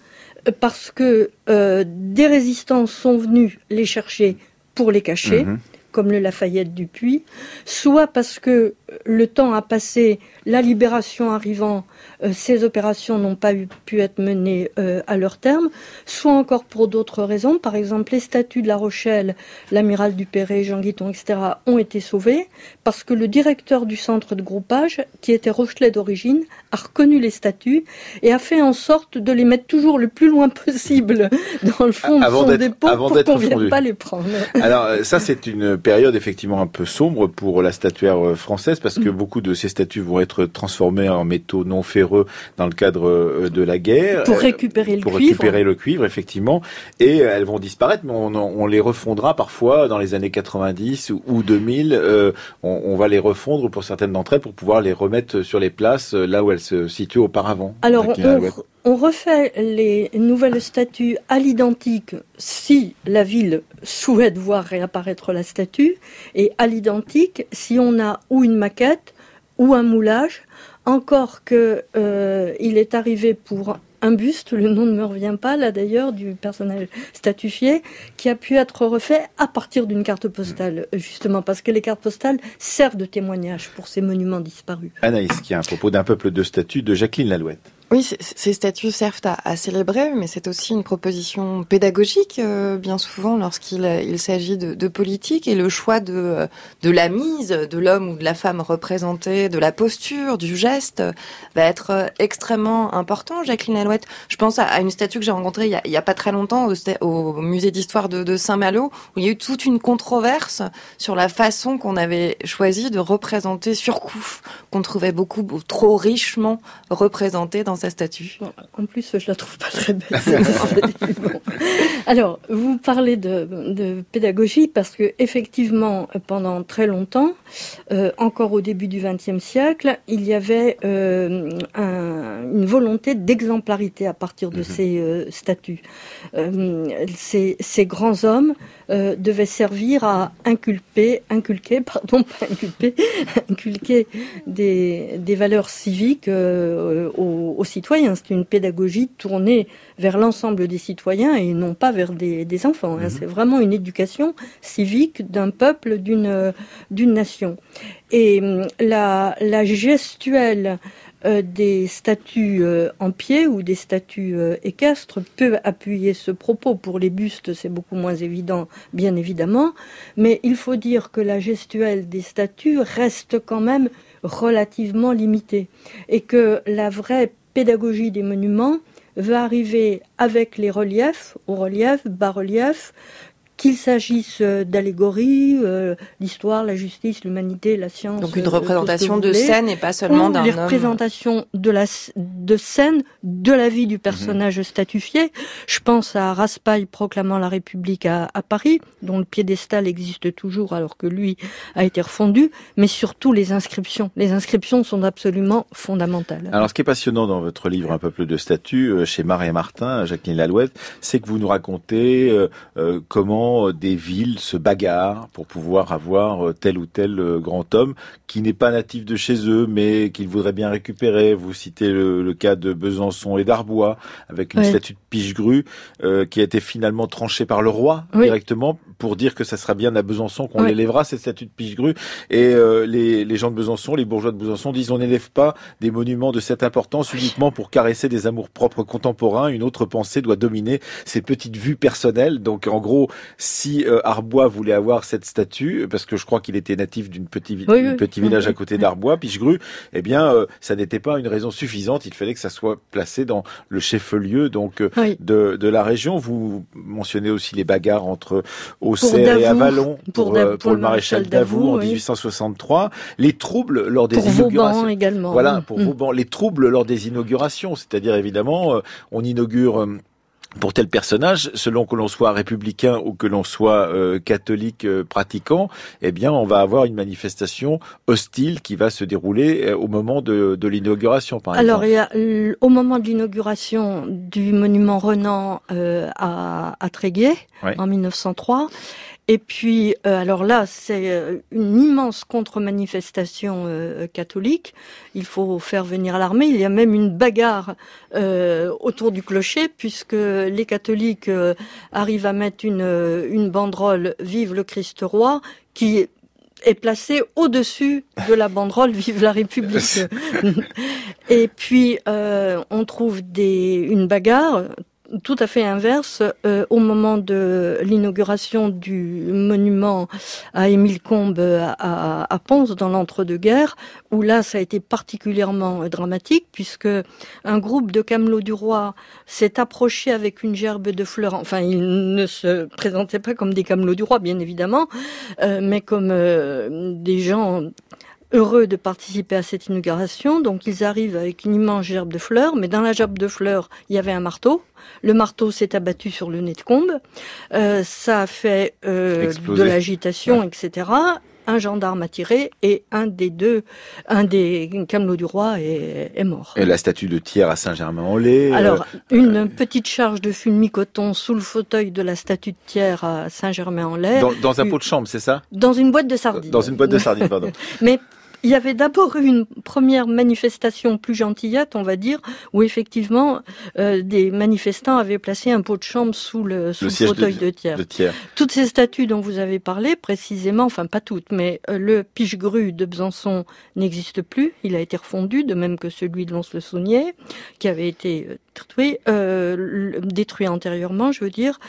parce que euh, des résistants sont venus les chercher pour les cacher. Mhm. comme le Lafayette du Puy, soit parce que le temps a passé, la libération arrivant, euh, ces opérations n'ont pas pu être menées euh, à leur terme, soit encore pour d'autres raisons. Par exemple, les statues de La Rochelle, l'amiral Dupéré, Jean Guiton, etc., ont été sauvés parce que le directeur du centre de groupage, qui était Rochelet d'origine, a reconnu les statues et a fait en sorte de les mettre toujours le plus loin <laughs> possible dans le fond de son dépôt pour qu'on ne vienne pas les prendre. Alors euh, ça, c'est une période effectivement un peu sombre pour la statuaire française parce que beaucoup de ces statues vont être transformées en métaux non ferreux dans le cadre euh, de la guerre. Pour récupérer le pour cuivre. récupérer le cuivre, effectivement. Et elles vont disparaître, mais on, on les refondra parfois dans les années 90 ou 2000. Euh, on, on, va les refondre pour certaines d'entre elles pour pouvoir les remettre sur les places euh, là où elles se situent auparavant. Alors, on, on refait les nouvelles statues à l'identique si la ville souhaite voir réapparaître la statue, et à l'identique si on a ou une maquette ou un moulage encore que euh, il est arrivé pour un buste, le nom ne me revient pas là d'ailleurs, du personnage statufié, qui a pu être refait à partir d'une carte postale, justement, parce que les cartes postales servent de témoignage pour ces monuments disparus. Anaïs, qui a un propos d'un peuple de statues de Jacqueline Lalouette. Oui, ces statuts servent à, célébrer, mais c'est aussi une proposition pédagogique, euh, bien souvent, lorsqu'il il, s'agit de, politique, et le choix de, de la mise de l'homme ou de la femme représentée, de la posture, du geste, va être euh, extrêmement important. Jacqueline Alouette, je pense à, une statue que j'ai rencontrée il y, a, pas très longtemps au, musée d'histoire de, de Saint-Malo, où il y a eu toute une controverse sur la façon qu'on avait choisi de représenter Surcouf, qu'on trouvait beaucoup trop richement représenté dans sa statue. En plus, je la trouve pas très belle. <laughs> Alors, vous parlez de, pédagogie parce que effectivement, pendant très longtemps, euh, encore au début du XXe siècle, il y avait euh, une volonté d'exemplarité à partir de mhm. ces euh, statuts. Ces, ces, grands hommes devaient servir à inculper, inculquer, pardon, pas inculper, <laughs> inculquer des, des valeurs civiques aux, aux citoyens. C'est une pédagogie tournée vers l'ensemble des citoyens et non pas vers des, enfants. Hein. Mhm. C'est vraiment une éducation civique d'un peuple, d'une d'une nation. Et hum, la, la gestuelle euh, des statues euh, en pied ou des statues euh, équestres peut appuyer ce propos. Pour les bustes, c'est beaucoup moins évident, bien évidemment, mais il faut dire que la gestuelle des statues reste quand même relativement limitée et que la vraie pédagogie des monuments va arriver avec les reliefs, au relief, bas-relief, qu'il s'agisse euh, d'allégories, euh, l'histoire, la justice, l'humanité, la science. Donc une euh, représentation de scène et pas seulement d'un homme. Les représentations de la de scène de la vie du personnage mhm. statufié. Je pense à Raspail proclamant la République à, à, Paris, dont le piédestal existe toujours alors que lui a été refondu, mais surtout les inscriptions. Les inscriptions sont absolument fondamentales. Alors ce qui est passionnant dans votre livre Un peuple de statues chez Marie Martin, Jacqueline Lalouette, c'est que vous nous racontez euh, comment euh, des villes se bagarrent pour pouvoir avoir euh, tel ou tel euh, grand homme qui n'est pas natif de chez eux, mais qu'ils voudraient bien récupérer. Vous citez le, cas de Besançon et d'Arbois, avec une statue de Pichegru qui a été finalement tranchée par le roi directement pour dire que ça sera bien à Besançon qu'on élèvera cette statue de Pichegru. Et les, les gens de Besançon, les bourgeois de Besançon disent on n'élève pas des monuments de cette importance uniquement pour caresser des amours propres contemporains. Une autre pensée doit dominer ces petites vues personnelles. Donc en gros, si euh, Arbois voulait avoir cette statue, parce que je crois qu'il était natif d'une petite petit village à côté d'Arbois, Pichegru, eh bien, euh, ça n'était pas une raison suffisante. Il fallait que ça soit placé dans le chef-lieu donc euh, de, de la région. Vous mentionnez aussi les bagarres entre Auxerre et Avalon pour, pour, le maréchal Davout en 1863. Les troubles lors des inaugurations. également. Voilà, pour mm. Vauban. Les troubles lors des inaugurations, c'est-à-dire évidemment, on inaugure pour tel personnage, selon que l'on soit républicain ou que l'on soit euh, catholique euh, pratiquant, eh bien, on va avoir une manifestation hostile qui va se dérouler euh, au moment de, de l'inauguration, par Alors, exemple. Alors, au moment de l'inauguration du monument Renan à, à Tréguier, en 1903, et puis, euh, alors là, c'est euh, une immense contre-manifestation euh, catholique. Il faut faire venir l'armée. Il y a même une bagarre autour du clocher, puisque les catholiques arrivent à mettre une, une banderole Vive le Christ roi, qui est placée au-dessus de la banderole Vive la République. <laughs> Et puis, on trouve des, une bagarre tout à fait inverse euh, au moment de l'inauguration du monument à Émile Combes à, à, Ponce dans l'entre-deux-guerres, où là ça a été particulièrement dramatique puisque un groupe de camelots du roi s'est approché avec une gerbe de fleurs. Enfin, ils ne se présentaient pas comme des camelots du roi, bien évidemment, euh, mais comme euh, des gens heureux de participer à cette inauguration. Donc ils arrivent avec une immense gerbe de fleurs, mais dans la gerbe de fleurs, il y avait un marteau. Le marteau s'est abattu sur le nez de combe. Euh, ça a fait euh, de l'agitation, etc. Un gendarme a tiré et un des deux, un des camelots du roi est, mort. Et la statue de Thiers à Saint-Germain-en-Laye euh, Alors, une petite charge de fulmi-coton sous le fauteuil de la statue de Thiers à Saint-Germain-en-Laye. Dans, dans, un pot de chambre, c'est ça? Dans une boîte de sardines. Dans une boîte de sardines, pardon. <laughs> Mais il y avait d'abord eu une première manifestation plus gentillette, on va dire, où effectivement euh, des manifestants avaient placé un pot de chambre sous le, sous le, fauteuil de, de, Toutes ces statues dont vous avez parlé, précisément, enfin pas toutes, mais euh, le piche-grue de Besançon n'existe plus. Il a été refondu, de même que celui de Lons-le-Saunier, qui avait été euh, détruit, euh, détruit antérieurement, je veux dire.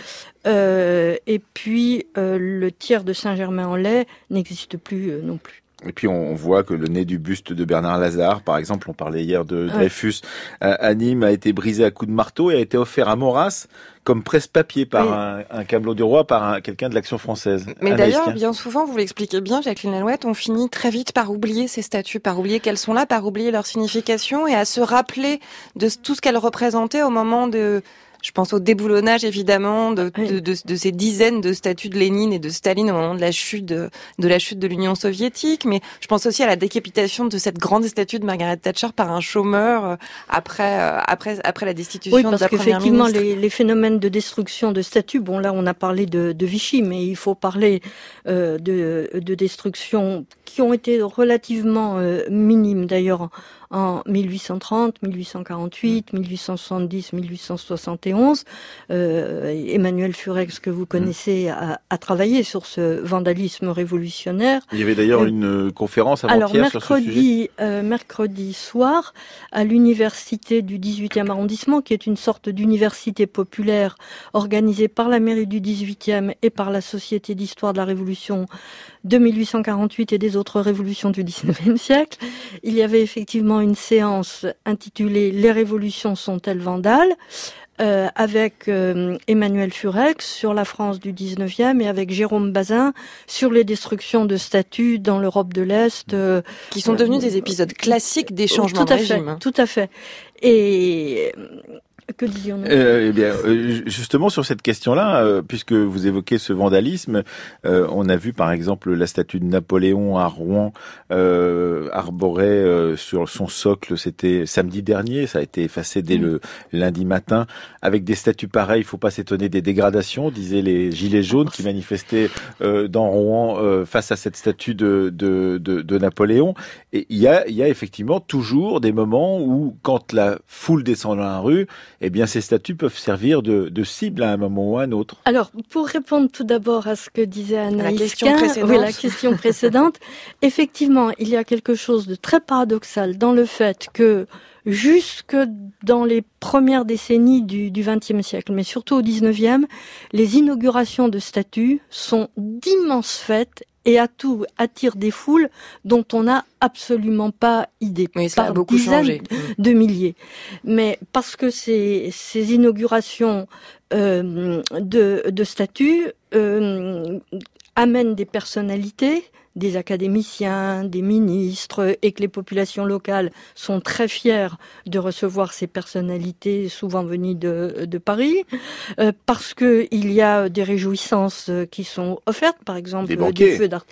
Euh, et puis le tiers de Saint-Germain-en-Laye n'existe plus non plus. Et puis on voit que le nez du buste de Bernard Lazare, par exemple, on parlait hier de Dreyfus, à Nîmes, a été brisé à coups de marteau et a été offert à Maurras comme presse-papier par un, un camelot du roi, par quelqu'un de l'action française. Mais d'ailleurs, bien souvent, vous l'expliquez bien, Jacqueline Lalouette, on finit très vite par oublier ces statues, par oublier qu'elles sont là, par oublier leur signification et à se rappeler de tout ce qu'elles représentaient au moment de Je pense au déboulonnage évidemment de, de, de, ces dizaines de statues de Lénine et de Staline au moment de la chute de, de la chute de l'Union soviétique, mais je pense aussi à la décapitation de cette grande statue de Margaret Thatcher par un chômeur euh, après euh, après après la destitution de la première ministre. Les, les phénomènes de destruction de statues, bon là on a parlé de, de Vichy, mais il faut parler euh, de, de destruction qui ont été relativement euh, minimes d'ailleurs en 1830, 1848, 1870, 1871. Emmanuel Furex, que vous connaissez, a, a, travaillé sur ce vandalisme révolutionnaire. Il y avait d'ailleurs euh, une euh, conférence avant-hier sur ce sujet. Euh, mercredi soir, à l'université du 18e arrondissement, qui est une sorte d'université populaire organisée par la mairie du 18e et par la Société d'histoire de la Révolution de 1848 et des autres révolutions du 19e siècle. Il y avait effectivement une séance intitulée Les révolutions sont-elles vandales euh, avec euh, Emmanuel Furex sur la France du 19e et avec Jérôme Bazin sur les destructions de statues dans l'Europe de l'Est. Euh, qui sont devenus des épisodes classiques des changements tout à de régime. Fait, tout à fait. Et que disions-nous euh, Eh bien, euh, justement sur cette question-là, euh, puisque vous évoquez ce vandalisme, euh, on a vu par exemple la statue de Napoléon à Rouen arborée sur son socle. C'était samedi dernier, ça a été effacé dès le lundi matin. Avec des statues pareilles, il faut pas s'étonner des dégradations, disaient les gilets jaunes qui manifestaient dans Rouen face à cette statue de, de, de, de Napoléon. Et il y a, il y a effectivement toujours des moments où, quand la foule descend dans la rue, eh bien ces statuts peuvent servir de, cible à un moment ou à un autre. Alors, pour répondre tout d'abord à ce que disait Anna la question précédente, la question précédente <laughs> effectivement, il y a quelque chose de très paradoxal dans le fait que jusque dans les premières décennies du XXe siècle, mais surtout au XIXe, les inaugurations de statues sont d'immenses fêtes et à tout attire des foules dont on n'a absolument pas idée. Oui, ça a beaucoup changé. de milliers. Mais parce que ces, ces inaugurations euh, de, de statues euh, amènent des personnalités des académiciens, des ministres, et que les populations locales sont très fières de recevoir ces personnalités, souvent venues de, de Paris, euh, parce que il y a des réjouissances qui sont offertes, par exemple des, des feux d'art.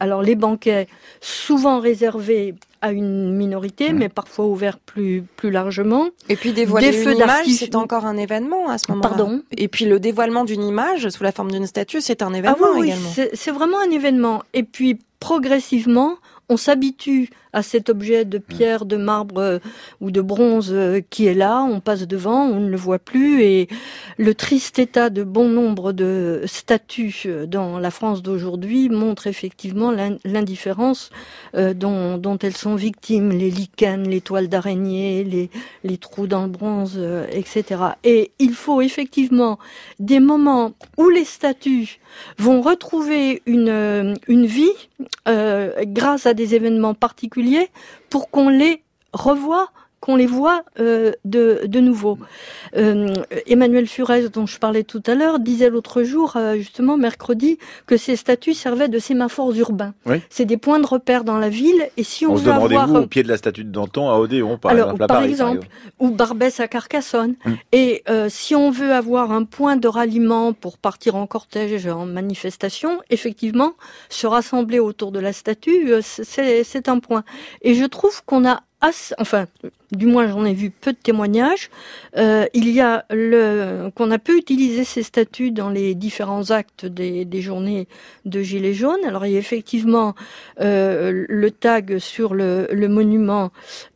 Alors les banquets, souvent réservés à une minorité, mmh. mais parfois ouvert plus plus largement. Et puis dévoiler des une image, c'est encore un événement à ce moment-là. Pardon. Et puis le dévoilement d'une image sous la forme d'une statue, c'est un événement ah oui, également. Oui, c'est vraiment un événement. Et puis progressivement, on s'habitue à cet objet de pierre, de marbre euh, ou de bronze euh, qui est là, on passe devant, on ne le voit plus et le triste état de bon nombre de statues euh, dans la France d'aujourd'hui montre effectivement l'indifférence dont, dont, elles sont victimes, les lichens, les toiles d'araignée, les, les, trous dans le bronze, etc. Et il faut effectivement des moments où les statues vont retrouver une, une vie grâce à des événements particuliers pour qu'on les revoie qu'on les voit euh, de, de nouveau. Euh, Emmanuel Furez, dont je parlais tout à l'heure, disait l'autre jour, euh, justement mercredi, que ces statues servaient de sémaphores urbains. C'est des points de repère dans la ville. Et si on, on veut avoir au pied de la statue de Danton à Odéon, par Alors, exemple, par, exemple, ou Barbès à Carcassonne. Hum. Et si on veut avoir un point de ralliement pour partir en cortège, en manifestation, effectivement, se rassembler autour de la statue, c'est un point. Et je trouve qu'on a enfin, du moins j'en ai vu peu de témoignages. Euh, il y a le qu'on a pu utiliser ces statuts dans les différents actes des, journées de Gilets jaunes. Alors il y a effectivement euh, le tag sur le monument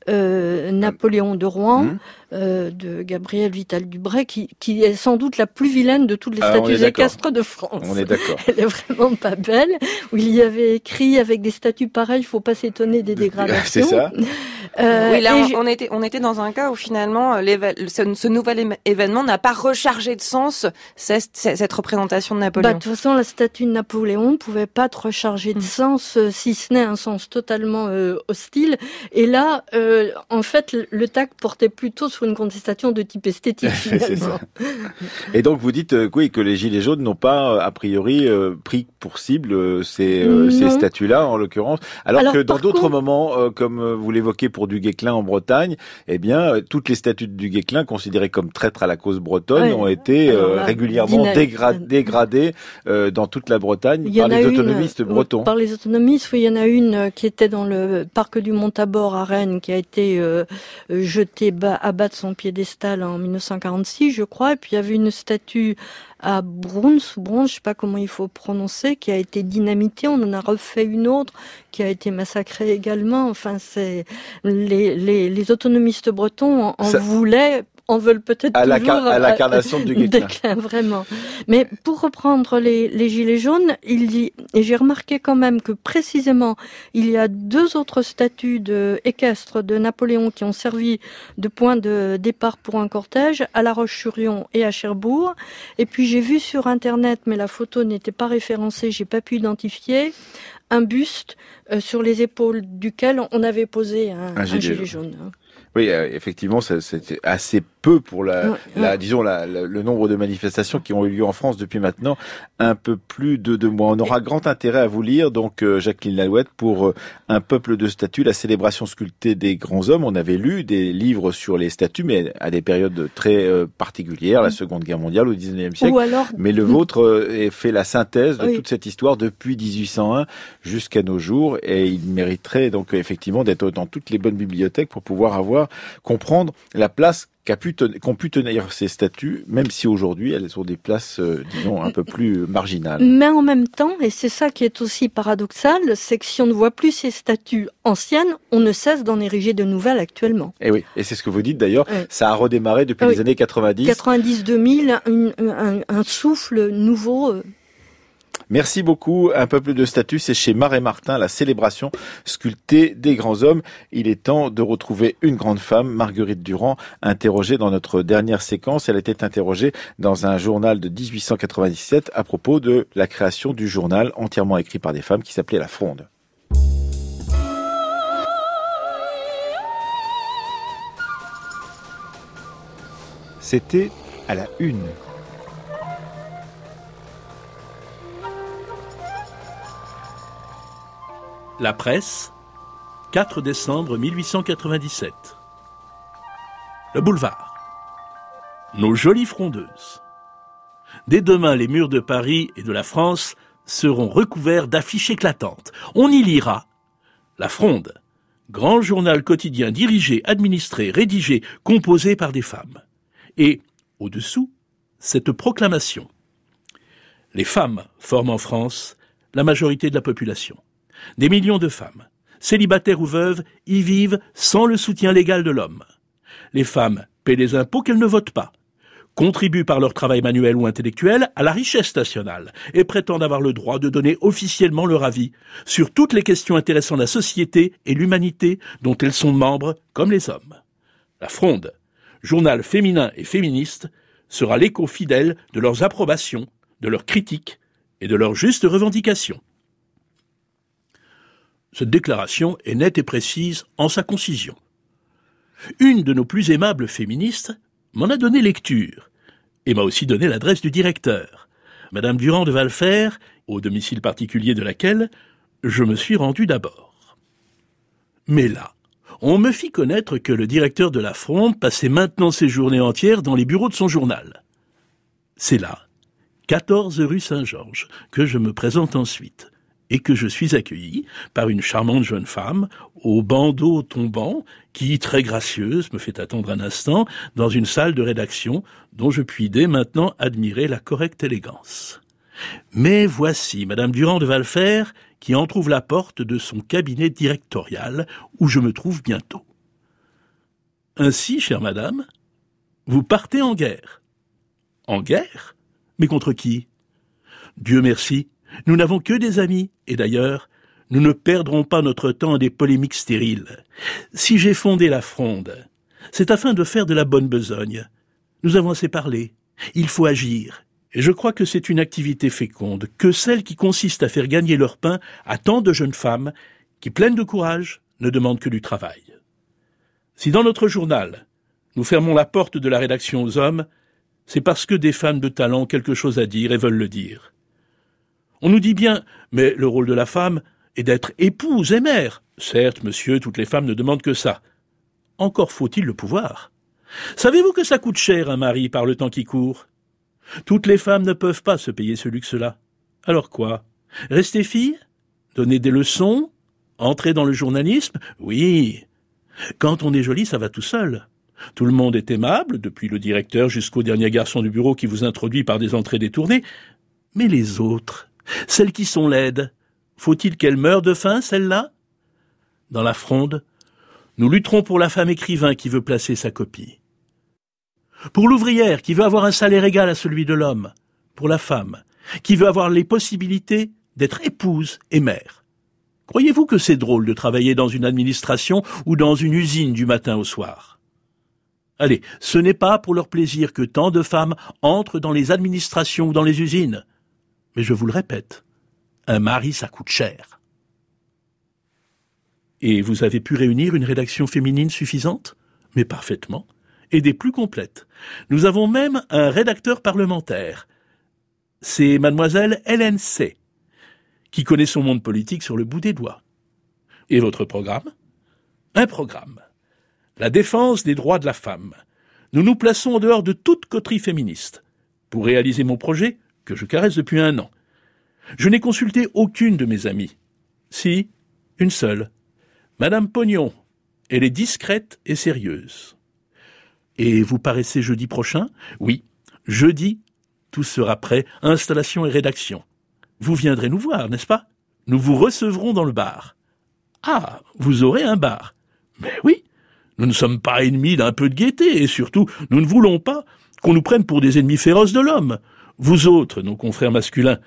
euh, Napoléon de Rouen mmh. euh, de Gabriel Vital Dubray, qui, qui, est sans doute la plus vilaine de toutes les ah, statues équestres de France. On est d'accord. <laughs> Elle est vraiment pas belle. Où il y avait écrit avec des statues pareilles, il faut pas s'étonner des dégradations. <laughs> C'est ça. Euh, oui, là, on, était, on était dans un cas où finalement, ce, ce nouvel événement n'a pas rechargé de sens cette, cette représentation de Napoléon. Bah, de toute façon, la statue de Napoléon ne pouvait pas être rechargée de mm. sens, si ce n'est un sens totalement euh, hostile. Et là, euh, en fait, le TAC portait plutôt sur une contestation de type esthétique, <laughs> finalement. Et donc, vous dites oui, que les Gilets jaunes n'ont pas, a priori, pris pour cible ces, ces statues-là, en l'occurrence, alors, que dans d'autres moments, comme vous l'évoquez pour du Guesclin en Bretagne, eh bien, toutes les statues du Guesclin, considérées comme traîtres à la cause bretonne, ont été régulièrement dégradées dans toute la Bretagne par les autonomistes bretons. Par les autonomistes, oui, il y en a une qui était dans le parc du Montabor à Rennes, qui a été jetée à bas de son piédestal en 1946, je crois. Et puis il y avait une statue à Bruns, Bruns, je sais pas comment il faut prononcer, qui a été dynamitée. On en a refait une autre qui a été massacrée également. Enfin, c'est les, les, les autonomistes bretons en, voulaient en veulent peut-être à l'incarnation du déclin. Vraiment. Mais pour reprendre les, les gilets jaunes, il dit, et j'ai remarqué quand même que précisément, il y a deux autres statues de équestres de Napoléon qui ont servi de point de départ pour un cortège à La Roche-sur-Yon et à Cherbourg. Et puis j'ai vu sur internet, mais la photo n'était pas référencée, j'ai pas pu identifier un buste euh, sur les épaules duquel on avait posé un, gilet, jaune. Oui, euh, effectivement, c'était assez peu pour la, la disons, la, le nombre de manifestations qui ont eu lieu en France depuis maintenant un peu plus de deux mois. On aura grand intérêt à vous lire, donc euh, Jacqueline Lalouette, pour euh, Un peuple de statues, la célébration sculptée des grands hommes. On avait lu des livres sur les statues, mais à des périodes très particulières, la. Seconde Guerre mondiale, au XIXe siècle. alors... Mais le vôtre fait la synthèse de toute cette histoire depuis 1801 jusqu'à nos jours, et il mériterait donc effectivement d'être dans toutes les bonnes bibliothèques pour pouvoir avoir comprendre la place qu'ont pu, tenir ces statues, même si aujourd'hui elles ont des places, euh, disons, un peu plus marginales. Mais en même temps, et c'est ça qui est aussi paradoxal, c'est que si on ne voit plus ces statues anciennes, on ne cesse d'en ériger de nouvelles actuellement. Et eh oui, et c'est ce que vous dites d'ailleurs, ça a redémarré depuis les années 90. 90-2000, un, un, souffle nouveau. Merci beaucoup. Un peuple de statut, c'est chez Marais Martin, la célébration sculptée des grands hommes. Il est temps de retrouver une grande femme, Marguerite Durand, interrogée dans notre dernière séquence. Elle était interrogée dans un journal de 1897 à propos de la création du journal entièrement écrit par des femmes qui s'appelait La Fronde. C'était à la une La presse, 4 décembre 1897. Le boulevard. Nos jolies frondeuses. Dès demain, les murs de Paris et de la France seront recouverts d'affiches éclatantes. On y lira La Fronde, grand journal quotidien dirigé, administré, rédigé, composé par des femmes. Et, au-dessous, cette proclamation. Les femmes forment en France la majorité de la population. Des millions de femmes, célibataires ou veuves, y vivent sans le soutien légal de l'homme. Les femmes paient les impôts qu'elles ne votent pas, contribuent par leur travail manuel ou intellectuel à la richesse nationale et prétendent avoir le droit de donner officiellement leur avis sur toutes les questions intéressant la société et l'humanité dont elles sont membres comme les hommes. La Fronde, journal féminin et féministe, sera l'écho fidèle de leurs approbations, de leurs critiques et de leurs justes revendications. Cette déclaration est nette et précise en sa concision. Une de nos plus aimables féministes m'en a donné lecture et m'a aussi donné l'adresse du directeur, Madame Durand de Valfer, au domicile particulier de laquelle je me suis rendu d'abord. Mais là, on me fit connaître que le directeur de la Fronde passait maintenant ses journées entières dans les bureaux de son journal. C'est là, 14 rue Saint-Georges, que je me présente ensuite et que je suis accueilli par une charmante jeune femme au bandeau tombant qui, très gracieuse, me fait attendre un instant dans une salle de rédaction dont je puis dès maintenant admirer la correcte élégance. Mais voici Madame Durand de Valfer qui entr'ouvre la porte de son cabinet directorial où je me trouve bientôt. Ainsi, chère madame, vous partez en guerre. En guerre? Mais contre qui? Dieu merci, nous n'avons que des amis, et d'ailleurs, nous ne perdrons pas notre temps à des polémiques stériles. Si j'ai fondé la fronde, c'est afin de faire de la bonne besogne. Nous avons assez parlé. Il faut agir. Et je crois que c'est une activité féconde, que celle qui consiste à faire gagner leur pain à tant de jeunes femmes qui, pleines de courage, ne demandent que du travail. Si dans notre journal, nous fermons la porte de la rédaction aux hommes, c'est parce que des femmes de talent ont quelque chose à dire et veulent le dire. On nous dit bien, mais le rôle de la femme est d'être épouse et mère. Certes, monsieur, toutes les femmes ne demandent que ça. Encore faut-il le pouvoir. Savez-vous que ça coûte cher un mari par le temps qui court? Toutes les femmes ne peuvent pas se payer ce luxe-là. Alors quoi? Rester fille? Donner des leçons? Entrer dans le journalisme? Oui. Quand on est jolie, ça va tout seul. Tout le monde est aimable, depuis le directeur jusqu'au dernier garçon du bureau qui vous introduit par des entrées détournées. Mais les autres, celles qui sont laides, faut-il qu'elles meurent de faim, celles-là? Dans la fronde, nous lutterons pour la femme écrivain qui veut placer sa copie. Pour l'ouvrière qui veut avoir un salaire égal à celui de l'homme. Pour la femme qui veut avoir les possibilités d'être épouse et mère. Croyez-vous que c'est drôle de travailler dans une administration ou dans une usine du matin au soir? Allez, ce n'est pas pour leur plaisir que tant de femmes entrent dans les administrations ou dans les usines. Mais je vous le répète, un mari ça coûte cher. Et vous avez pu réunir une rédaction féminine suffisante? Mais parfaitement. Et des plus complètes. Nous avons même un rédacteur parlementaire. C'est mademoiselle Hélène C qui connaît son monde politique sur le bout des doigts. Et votre programme? Un programme. La défense des droits de la femme. Nous nous plaçons en dehors de toute coterie féministe. Pour réaliser mon projet, que je caresse depuis un an, je n'ai consulté aucune de mes amies. Si, une seule. Madame Pognon. Elle est discrète et sérieuse. Et vous paraissez jeudi prochain? Oui, jeudi, tout sera prêt, installation et rédaction. Vous viendrez nous voir, n'est-ce pas? Nous vous recevrons dans le bar. Ah, vous aurez un bar. Mais oui, nous ne sommes pas ennemis d'un peu de gaieté, et surtout, nous ne voulons pas qu'on nous prenne pour des ennemis féroces de l'homme. Vous autres, nos confrères masculins,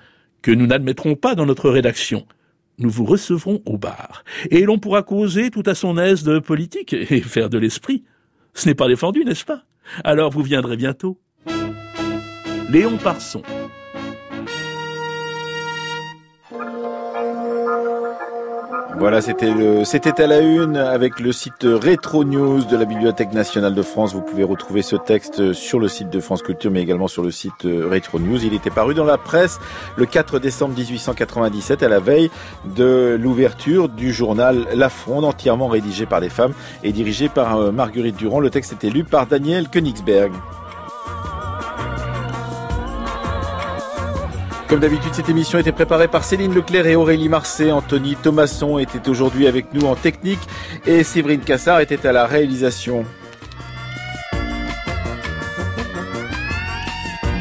que nous n'admettrons pas dans notre rédaction. Nous vous recevrons au bar, et l'on pourra causer tout à son aise de politique <laughs> et faire de l'esprit. Ce n'est pas défendu, n'est-ce pas? Alors vous viendrez bientôt. Léon Parson. Voilà, c'était le, c'était à la une avec le site Retro News de la Bibliothèque nationale de France. Vous pouvez retrouver ce texte sur le site de France Culture, mais également sur le site Retro News. Il était paru dans la presse le 4 décembre 1897, à la veille de l'ouverture du journal La Fronde, entièrement rédigé par des femmes et dirigé par euh, Marguerite Durand. Le texte était lu par Daniel Königsberg. Comme d'habitude, cette émission était préparée par Céline Leclerc et Aurélie Marseille. Anthony Thomasson était aujourd'hui avec nous en technique et Séverine Cassard était à la réalisation.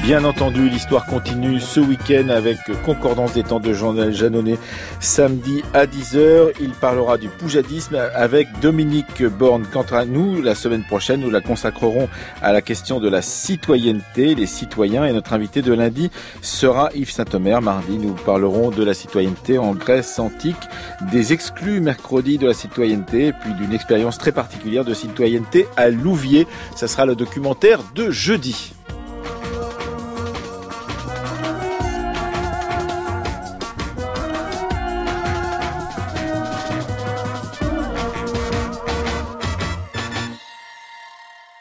Bien entendu, l'histoire continue ce week-end avec Concordance des temps de journal Janonnet samedi à 10h. Il parlera du poujadisme avec Dominique Borne. Quant à nous, la semaine prochaine, nous la consacrerons à la question de la citoyenneté, les citoyens. Et notre invité de lundi sera Yves Saint-Omer. Mardi, nous parlerons de la citoyenneté en Grèce antique, des exclus mercredi de la citoyenneté, puis d'une expérience très particulière de citoyenneté à Louviers. Ce sera le documentaire de jeudi.